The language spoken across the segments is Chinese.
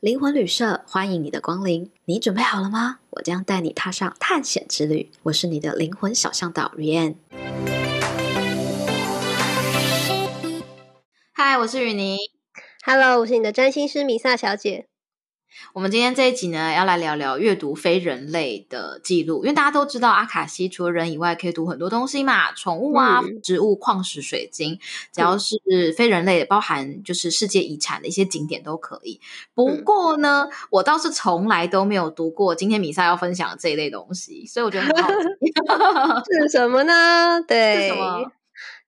灵魂旅社欢迎你的光临，你准备好了吗？我将带你踏上探险之旅。我是你的灵魂小向导 Rianne。嗨，我是雨妮。Hello，我是你的占星师米萨小姐。我们今天这一集呢，要来聊聊阅读非人类的记录，因为大家都知道阿卡西除了人以外，可以读很多东西嘛，宠物啊、嗯、植物、矿石、水晶，只要是非人类的，包含就是世界遗产的一些景点都可以。不过呢，嗯、我倒是从来都没有读过今天米萨要分享的这一类东西，所以我觉得很好奇 是什么呢？对，是什么？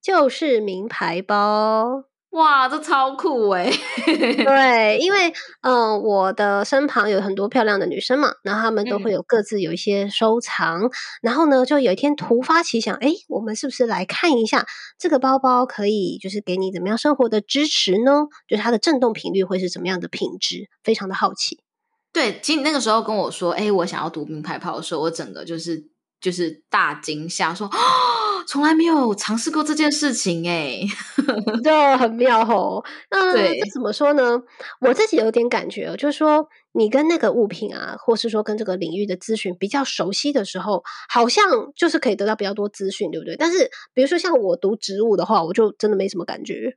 就是名牌包。哇，这超酷哎！对，因为嗯、呃，我的身旁有很多漂亮的女生嘛，然后她们都会有各自有一些收藏，嗯、然后呢，就有一天突发奇想，哎，我们是不是来看一下这个包包可以就是给你怎么样生活的支持呢？就是它的震动频率会是怎么样的品质？非常的好奇。对，其实你那个时候跟我说，哎，我想要读名牌包的时候，我整个就是就是大惊吓，说。从来没有尝试过这件事情哎，就很妙吼。那这怎么说呢？我自己有点感觉，就是说你跟那个物品啊，或是说跟这个领域的资讯比较熟悉的时候，好像就是可以得到比较多资讯，对不对？但是比如说像我读植物的话，我就真的没什么感觉。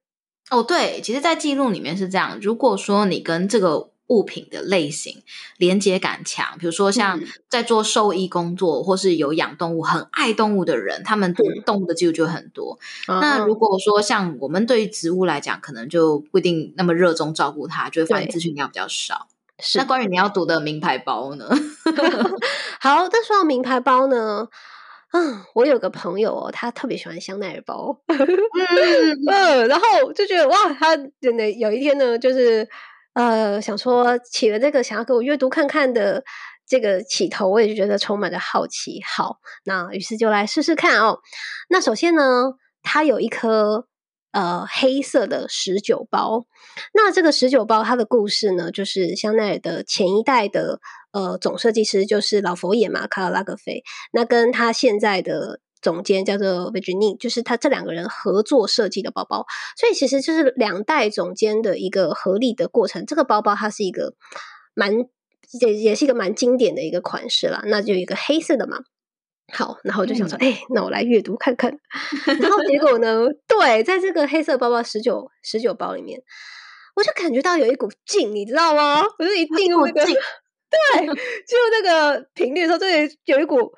哦，对，其实，在记录里面是这样。如果说你跟这个物品的类型连接感强，比如说像在做兽医工作，嗯、或是有养动物、很爱动物的人，他们对动物的记录就很多。嗯、那如果说像我们对于植物来讲，可能就不一定那么热衷照顾它，就会发现资讯量比较少。是那关于你要读的名牌包呢？好，但说到名牌包呢，嗯，我有个朋友哦，他特别喜欢香奈儿包，嗯，嗯，然后就觉得哇，他真的有一天呢，就是。呃，想说起了这个想要给我阅读看看的这个起头，我也就觉得充满着好奇。好，那于是就来试试看哦。那首先呢，它有一颗呃黑色的十九包。那这个十九包它的故事呢，就是香奈儿的前一代的呃总设计师就是老佛爷嘛，卡尔拉格菲。那跟他现在的。总监叫做 Virginie，就是他这两个人合作设计的包包，所以其实就是两代总监的一个合力的过程。这个包包它是一个蛮也也是一个蛮经典的一个款式啦，那就一个黑色的嘛。好，然后我就想说，哎、嗯欸，那我来阅读看看。然后结果呢，对，在这个黑色包包十九十九包里面，我就感觉到有一股劲，你知道吗？我就一进入那个 对，进入那个频率的时候，就有一股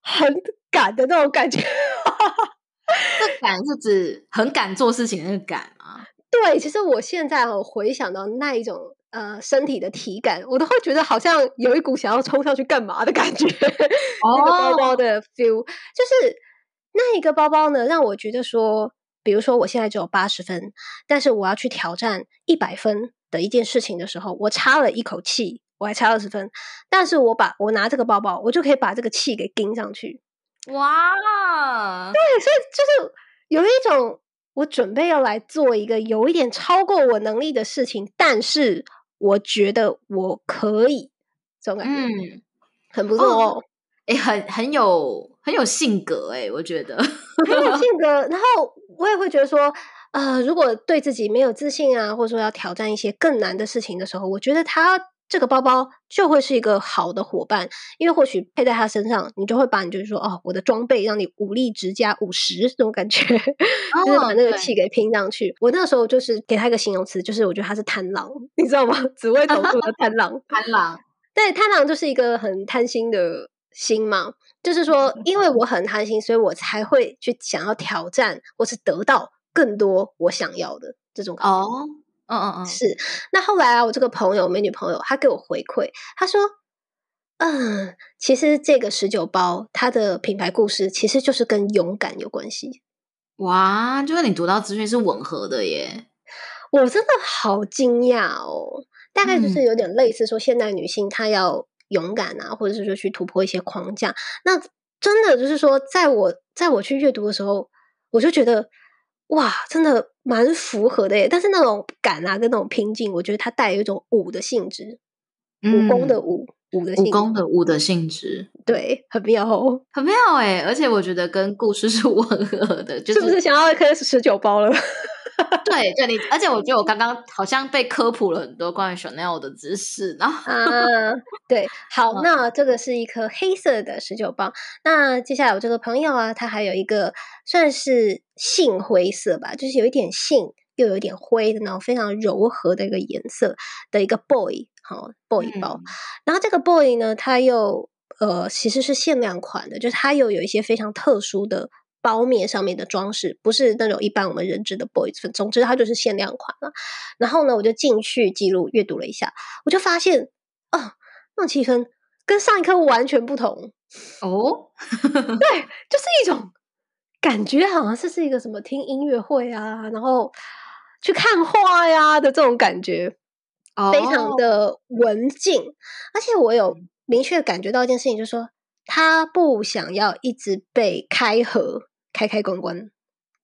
很。敢的那种感觉，这敢是指很敢做事情的那个敢吗？对，其实我现在我回想到那一种呃身体的体感，我都会觉得好像有一股想要冲上去干嘛的感觉。哦，那个包包的 feel 就是那一个包包呢，让我觉得说，比如说我现在只有八十分，但是我要去挑战一百分的一件事情的时候，我差了一口气，我还差二十分，但是我把我拿这个包包，我就可以把这个气给顶上去。哇，对，所以就是有一种我准备要来做一个有一点超过我能力的事情，但是我觉得我可以这种感觉，嗯，很不错哦，哎、哦欸，很很有很有性格哎，我觉得很有性 格。然后我也会觉得说，呃，如果对自己没有自信啊，或者说要挑战一些更难的事情的时候，我觉得他。这个包包就会是一个好的伙伴，因为或许配在他身上，你就会把你就是说哦，我的装备让你武力值加五十这种感觉，哦、就是把那个气给拼上去。我那时候就是给他一个形容词，就是我觉得他是贪狼，你知道吗？紫微斗数的贪狼，贪狼。对，贪狼就是一个很贪心的心嘛，就是说，因为我很贪心，所以我才会去想要挑战或是得到更多我想要的这种感觉。哦。嗯嗯嗯，是。那后来啊，我这个朋友，美女朋友，她给我回馈，她说：“嗯，其实这个十九包它的品牌故事，其实就是跟勇敢有关系。”哇，就是你读到资讯是吻合的耶！我真的好惊讶哦。大概就是有点类似说，现代女性她要勇敢啊，或者是说去突破一些框架。那真的就是说，在我在我去阅读的时候，我就觉得。哇，真的蛮符合的耶！但是那种敢啊，跟那种拼劲，我觉得它带有一种武的性质，武功的武，五的五宫的五的性质，对，很妙哦，很妙哎！而且我觉得跟故事是 吻合的，就是，是不是想要一颗十九包了？对，就你，而且我觉得我刚刚好像被科普了很多关于 Chanel 的知识，然后啊，对，好，嗯、那这个是一颗黑色的十九包。那接下来我这个朋友啊，他还有一个算是杏灰色吧，就是有一点杏，又有一点灰的那种非常柔和的一个颜色的一个 boy，好 boy 包。嗯、然后这个 boy 呢，它又呃其实是限量款的，就是它又有一些非常特殊的。包面上面的装饰不是那种一般我们认知的 boys 粉，总之它就是限量款了。然后呢，我就进去记录阅读了一下，我就发现哦，那种气氛跟上一颗完全不同哦。对，就是一种感觉，好像是是一个什么听音乐会啊，然后去看画呀的这种感觉，哦、非常的文静。而且我有明确感觉到一件事情，就是说他不想要一直被开合。开开关关，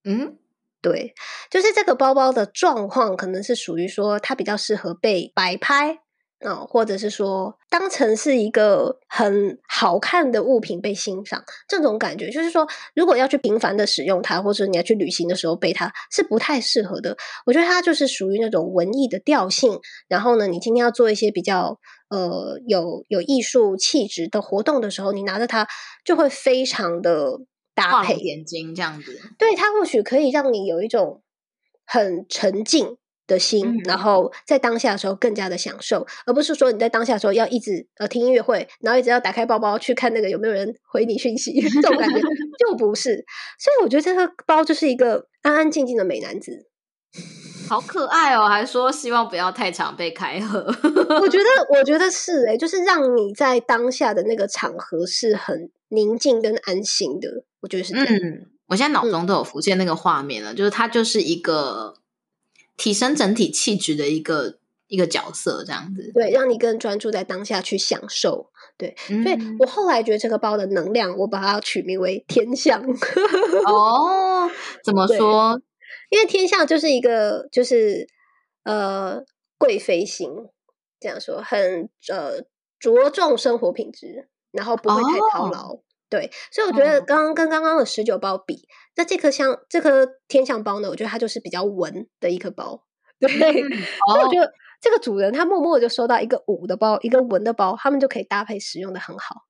嗯，对，就是这个包包的状况，可能是属于说它比较适合被摆拍啊、哦，或者是说当成是一个很好看的物品被欣赏，这种感觉，就是说如果要去频繁的使用它，或者你要去旅行的时候背它，是不太适合的。我觉得它就是属于那种文艺的调性，然后呢，你今天要做一些比较呃有有艺术气质的活动的时候，你拿着它就会非常的。搭配眼睛这样子，对，它或许可以让你有一种很沉静的心，嗯、然后在当下的时候更加的享受，而不是说你在当下的时候要一直呃听音乐会，然后一直要打开包包去看那个有没有人回你讯息，这种感觉就不是。所以我觉得这个包就是一个安安静静的美男子，好可爱哦！还说希望不要太常被开合，我觉得我觉得是诶、欸、就是让你在当下的那个场合是很宁静跟安心的。我觉得是这样。嗯，我现在脑中都有浮现那个画面了，嗯、就是他就是一个提升整体气质的一个一个角色，这样子。对，让你更专注在当下去享受。对，嗯、所以我后来觉得这个包的能量，我把它取名为天象。哦，怎么说？因为天象就是一个，就是呃贵妃型，这样说，很呃着重生活品质，然后不会太操劳。哦对，所以我觉得刚刚跟刚刚的十九包比，嗯、那这颗香这颗天象包呢，我觉得它就是比较文的一颗包。对，嗯、所以我觉得这个主人他默默就收到一个武的包，一个文的包，他们就可以搭配使用的很好。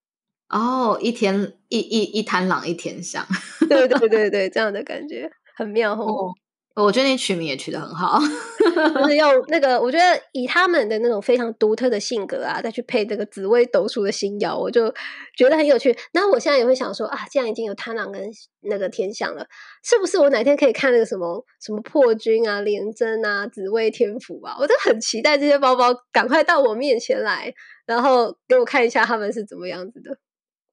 哦，一天一一一贪狼一天香，对对对对，这样的感觉很妙哦。我觉得你取名也取得很好，就是用那个，我觉得以他们的那种非常独特的性格啊，再去配这个紫薇斗数的星曜，我就觉得很有趣。那我现在也会想说啊，既然已经有贪狼跟那个天象了，是不是我哪天可以看那个什么什么破军啊、廉贞啊、紫薇天府啊？我都很期待这些包包赶快到我面前来，然后给我看一下他们是怎么样子的。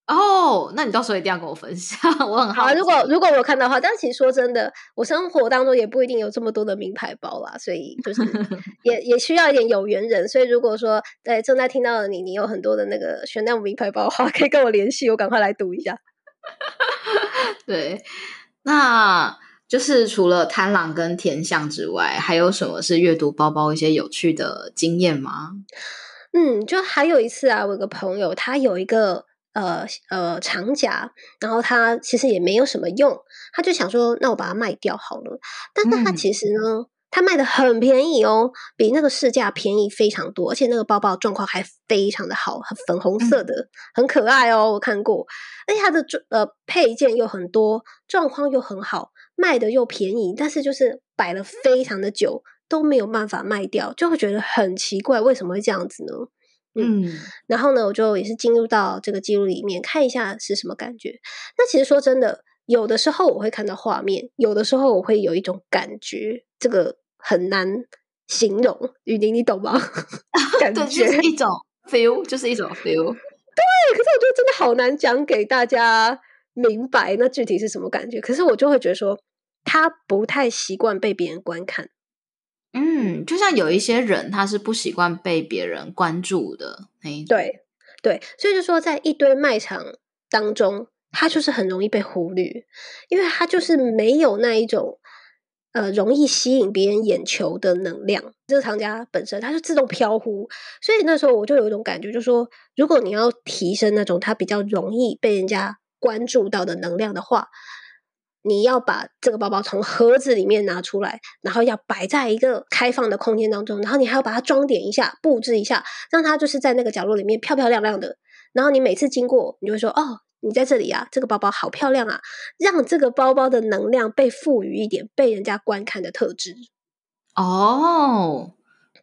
哦，那你到时候一定要跟我分享，我很好。如果如果我看到的话，但其实说真的，我生活当中也不一定有这么多的名牌包啦，所以就是 也也需要一点有缘人。所以如果说对正在听到的你，你有很多的那个选那种名牌包的话，可以跟我联系，我赶快来读一下。对，那就是除了贪狼跟天象之外，还有什么是阅读包包一些有趣的经验吗？嗯，就还有一次啊，我有个朋友他有一个。呃呃，长夹，然后他其实也没有什么用，他就想说，那我把它卖掉好了。但是他其实呢，他卖的很便宜哦，比那个市价便宜非常多，而且那个包包状况还非常的好，很粉红色的，很可爱哦，我看过。而且它的呃配件又很多，状况又很好，卖的又便宜，但是就是摆了非常的久都没有办法卖掉，就会觉得很奇怪，为什么会这样子呢？嗯，然后呢，我就也是进入到这个记录里面看一下是什么感觉。那其实说真的，有的时候我会看到画面，有的时候我会有一种感觉，这个很难形容。雨宁，你懂吗？感觉就是一种 feel，就是一种 feel。对，可是我觉得真的好难讲给大家明白，那具体是什么感觉。可是我就会觉得说，他不太习惯被别人观看。嗯，就像有一些人，他是不习惯被别人关注的。对对，所以就说，在一堆卖场当中，他就是很容易被忽略，因为他就是没有那一种呃容易吸引别人眼球的能量。这个藏家本身它就自动飘忽，所以那时候我就有一种感觉，就是说，如果你要提升那种它比较容易被人家关注到的能量的话，你要把这个包包从盒子里面拿出来，然后要摆在一个开放的空间当中，然后你还要把它装点一下、布置一下，让它就是在那个角落里面漂漂亮亮的。然后你每次经过，你就会说：“哦，你在这里啊，这个包包好漂亮啊！”让这个包包的能量被赋予一点被人家观看的特质。哦。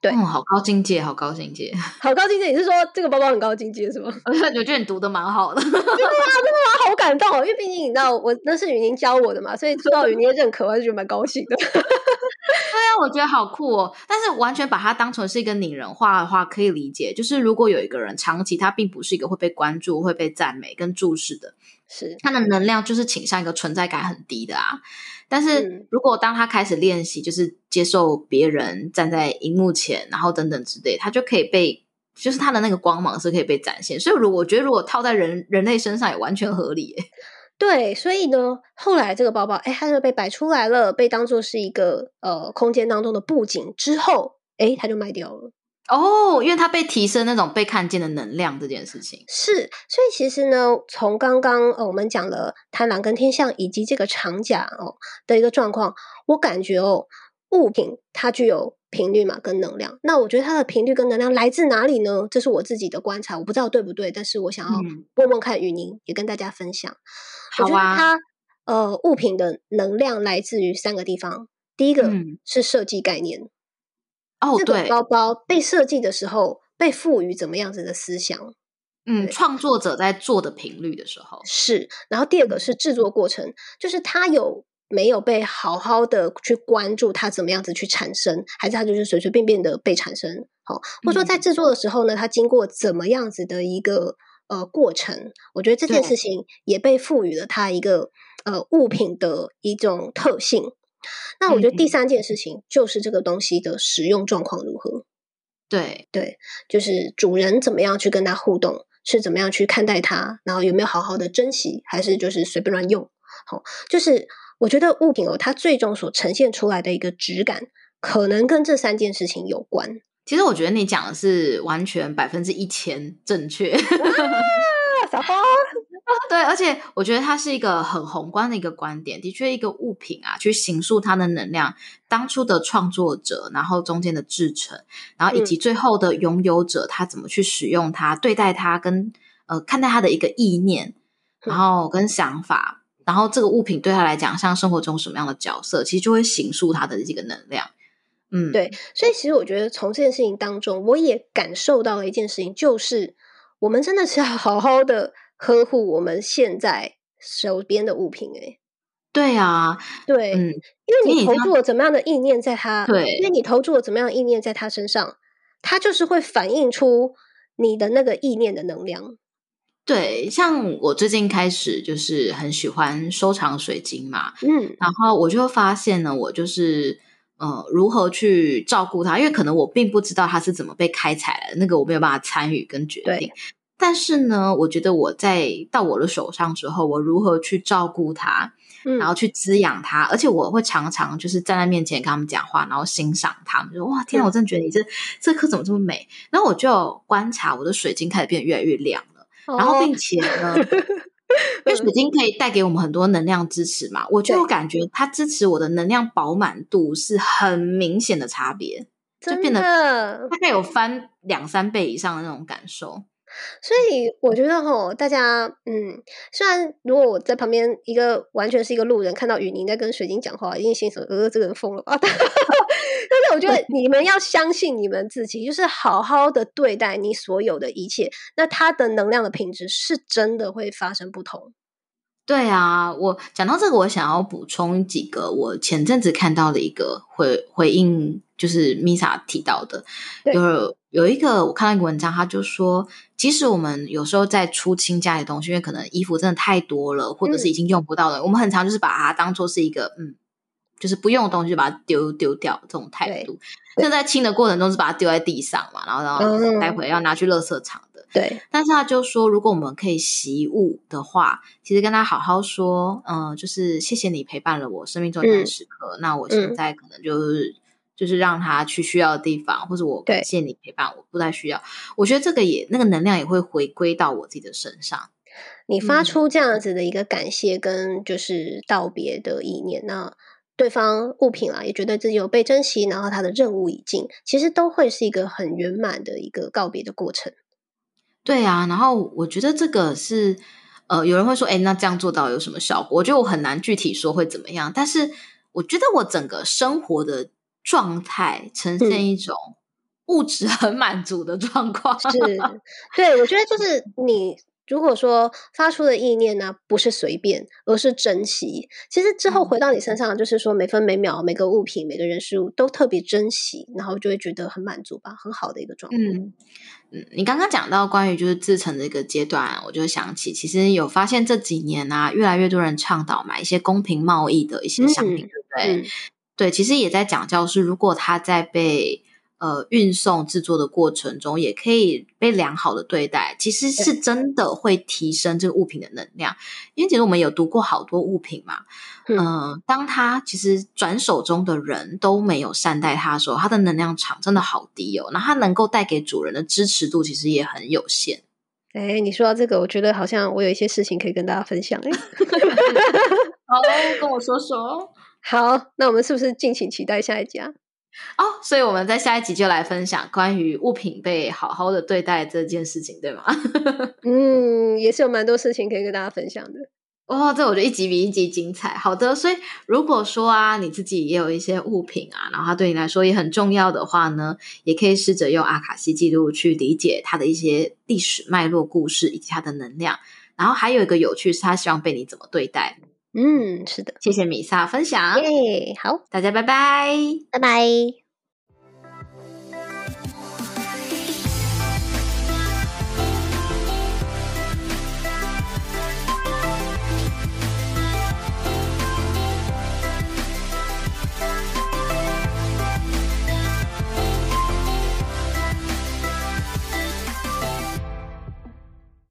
对、嗯，好高境界，好高境界，好高境界。你是说这个包包很高境界是吗？我觉得你读的蛮好的，真的吗？真的吗？好感动哦！因为毕竟你知道，我那是雨宁教我的嘛，所以知道雨宁的认可，我还是觉得蛮高兴的。对啊，我觉得好酷哦。但是完全把它当成是一个拟人化的话，可以理解。就是如果有一个人长期他并不是一个会被关注、会被赞美跟注视的，是他的能量就是倾向一个存在感很低的啊。但是如果当他开始练习，就是接受别人站在荧幕前，然后等等之类，他就可以被，就是他的那个光芒是可以被展现。所以，如果我觉得如果套在人人类身上也完全合理。对，所以呢，后来这个包包，哎，它就被摆出来了，被当做是一个呃空间当中的布景之后，哎，它就卖掉了。哦，因为它被提升那种被看见的能量这件事情是，所以其实呢，从刚刚呃我们讲了贪狼跟天象以及这个长甲哦的一个状况，我感觉哦物品它具有频率嘛跟能量，那我觉得它的频率跟能量来自哪里呢？这是我自己的观察，我不知道对不对，但是我想要问问看雨宁，也跟大家分享。好啊。我觉得它呃物品的能量来自于三个地方，第一个是设计概念。嗯哦，对，这个包包被设计的时候，被赋予怎么样子的思想？嗯，创作者在做的频率的时候是。然后第二个是制作过程，就是他有没有被好好的去关注，他怎么样子去产生，还是他就是随随便便的被产生？好，或者说在制作的时候呢，他经过怎么样子的一个呃过程？我觉得这件事情也被赋予了他一个呃物品的一种特性。那我觉得第三件事情就是这个东西的使用状况如何？对对，就是主人怎么样去跟他互动，是怎么样去看待它，然后有没有好好的珍惜，还是就是随便乱用？好，就是我觉得物品哦，它最终所呈现出来的一个质感，可能跟这三件事情有关。其实我觉得你讲的是完全百分之一千正确。小花。对，而且我觉得它是一个很宏观的一个观点。的确，一个物品啊，去形塑它的能量，当初的创作者，然后中间的制成，然后以及最后的拥有者，他怎么去使用它、对待它，跟呃看待它的一个意念，然后跟想法，然后这个物品对他来讲，像生活中什么样的角色，其实就会形塑它的这个能量。嗯，对。所以其实我觉得从这件事情当中，我也感受到了一件事情，就是我们真的是要好好的。呵护我们现在手边的物品，哎，对啊，对，嗯，因为你投注了怎么样的意念在他，对，因为你投注了怎么样的意念在他身上，他就是会反映出你的那个意念的能量。对，像我最近开始就是很喜欢收藏水晶嘛，嗯，然后我就发现呢，我就是呃，如何去照顾它，因为可能我并不知道它是怎么被开采的，那个我没有办法参与跟决定。但是呢，我觉得我在到我的手上之后，我如何去照顾它，嗯、然后去滋养它，而且我会常常就是站在面前跟他们讲话，然后欣赏他们，就说哇，天啊，我真的觉得你这、嗯、这颗怎么这么美？然后我就观察我的水晶开始变得越来越亮了，哦、然后并且呢，因为水晶可以带给我们很多能量支持嘛，我就感觉它支持我的能量饱满度是很明显的差别，就变得大概有翻两三倍以上的那种感受。所以我觉得吼，大家嗯，虽然如果我在旁边一个完全是一个路人，看到雨宁在跟水晶讲话，一定心想：呃，这个人疯了吧？但是我觉得 你们要相信你们自己，就是好好的对待你所有的一切，那它的能量的品质是真的会发生不同。对啊，我讲到这个，我想要补充几个我前阵子看到的一个回回应，就是 Misa 提到的，就是有一个我看到一个文章，他就说，即使我们有时候在出清家里的东西，因为可能衣服真的太多了，或者是已经用不到了，嗯、我们很常就是把它当做是一个嗯，就是不用的东西就把它丢丢掉这种态度。那在清的过程中是把它丢在地上嘛，然后然后待会要拿去垃圾场的。对，但是他就说，如果我们可以习物的话，其实跟他好好说，嗯、呃，就是谢谢你陪伴了我生命中的时刻。嗯、那我现在可能就是、嗯、就是让他去需要的地方，或者我感谢你陪伴我，不太需要。我觉得这个也那个能量也会回归到我自己的身上。你发出这样子的一个感谢跟就是道别的意念，那。对方物品啊，也觉得自己有被珍惜，然后他的任务已尽，其实都会是一个很圆满的一个告别的过程。对啊，然后我觉得这个是，呃，有人会说，哎，那这样做到有什么效果？我觉得我很难具体说会怎么样，但是我觉得我整个生活的状态呈现一种物质很满足的状况。嗯、是，对，我觉得就是你。如果说发出的意念呢，不是随便，而是珍惜，其实之后回到你身上，就是说每分每秒、每个物品、每个人事物都特别珍惜，然后就会觉得很满足吧，很好的一个状态。嗯嗯，你刚刚讲到关于就是自成的一个阶段，我就想起，其实有发现这几年啊，越来越多人倡导买一些公平贸易的一些商品，嗯、对不对？嗯、对，其实也在讲教是，如果他在被。呃，运送制作的过程中，也可以被良好的对待，其实是真的会提升这个物品的能量。因为其实我们有读过好多物品嘛，嗯、呃，当他其实转手中的人都没有善待他的时候，他的能量场真的好低哦。那他能够带给主人的支持度其实也很有限。哎，你说到这个，我觉得好像我有一些事情可以跟大家分享。哎，好，跟我说说。好，那我们是不是敬请期待下一集啊？哦，所以我们在下一集就来分享关于物品被好好的对待这件事情，对吗？嗯，也是有蛮多事情可以跟大家分享的。哦，这我觉得一集比一集精彩。好的，所以如果说啊，你自己也有一些物品啊，然后它对你来说也很重要的话呢，也可以试着用阿卡西记录去理解它的一些历史脉络、故事以及它的能量。然后还有一个有趣是，他希望被你怎么对待。嗯，是的，谢谢米萨分享。耶，好，大家拜拜，拜拜。